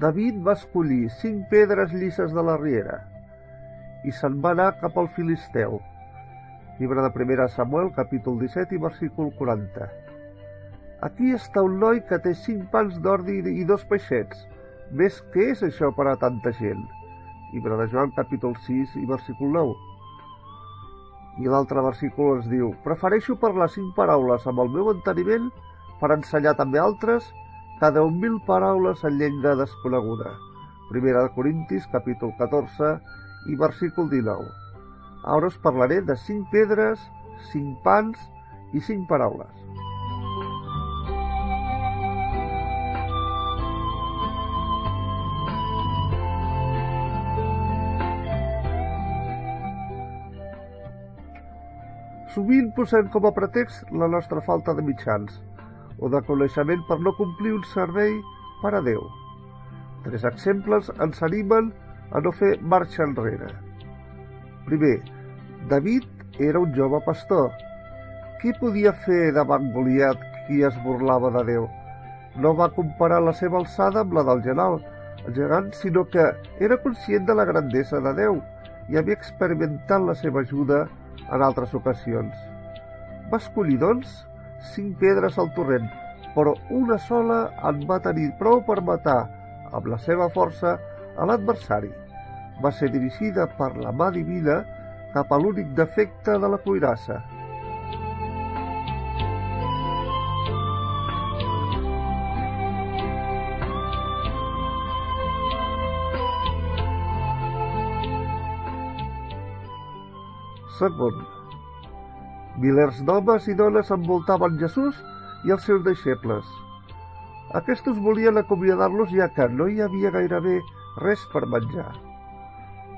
David va escollir cinc pedres llisses de la riera i se'n va anar cap al Filisteu. Llibre de 1 Samuel, capítol 17 i versícul 40. Aquí està un noi que té cinc pans d'ordi i dos peixets. Més què és això per a tanta gent? Llibre de Joan, capítol 6 i versícul 9. I l'altre versícul ens diu Prefereixo parlar cinc paraules amb el meu enteniment per ensenyar també altres cada un mil paraules en llengua desconeguda. Primera de Corintis, capítol 14 i versícul 19. Ara us parlaré de cinc pedres, cinc pans i cinc paraules. Sovint posem com a pretext la nostra falta de mitjans, o de coneixement per no complir un servei per a Déu. Tres exemples ens animen a no fer marxa enrere. Primer, David era un jove pastor. Qui podia fer davant Goliat qui es burlava de Déu? No va comparar la seva alçada amb la del general, el gegant, sinó que era conscient de la grandesa de Déu i havia experimentat la seva ajuda en altres ocasions. Va escollir, doncs, cinc pedres al torrent, però una sola en va tenir prou per matar amb la seva força a l'adversari. Va ser dirigida per la mà divina cap a l'únic defecte de la cuirassa. Segon, milers d'homes i dones envoltaven Jesús i els seus deixebles. Aquests volien acomiadar-los ja que no hi havia gairebé res per menjar.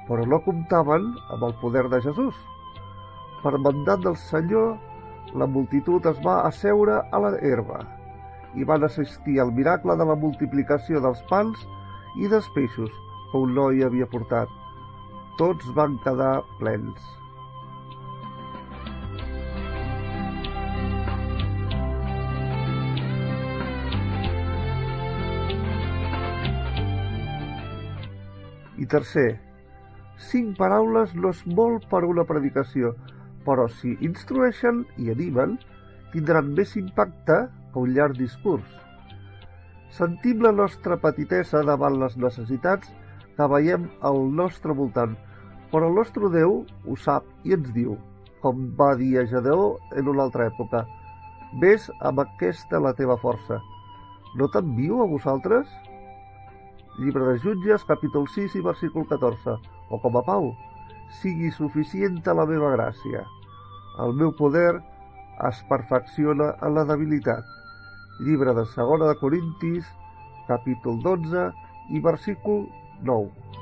Però no comptaven amb el poder de Jesús. Per mandat del Senyor, la multitud es va asseure a la herba i van assistir al miracle de la multiplicació dels pans i dels peixos que un noi havia portat. Tots van quedar plens. I tercer, cinc paraules no és molt per una predicació, però si instrueixen i animen, tindran més impacte que un llarg discurs. Sentim la nostra petitesa davant les necessitats que veiem al nostre voltant, però el nostre Déu ho sap i ens diu, com va dir a Gedeó en una altra època, «Ves amb aquesta la teva força. No t'envio a vosaltres?» Llibre de Jutges, capítol 6 i versícul 14. O com a Pau, sigui suficient la meva gràcia. El meu poder es perfecciona en la debilitat. Llibre de segona de Corintis, capítol 12 i versícul 9.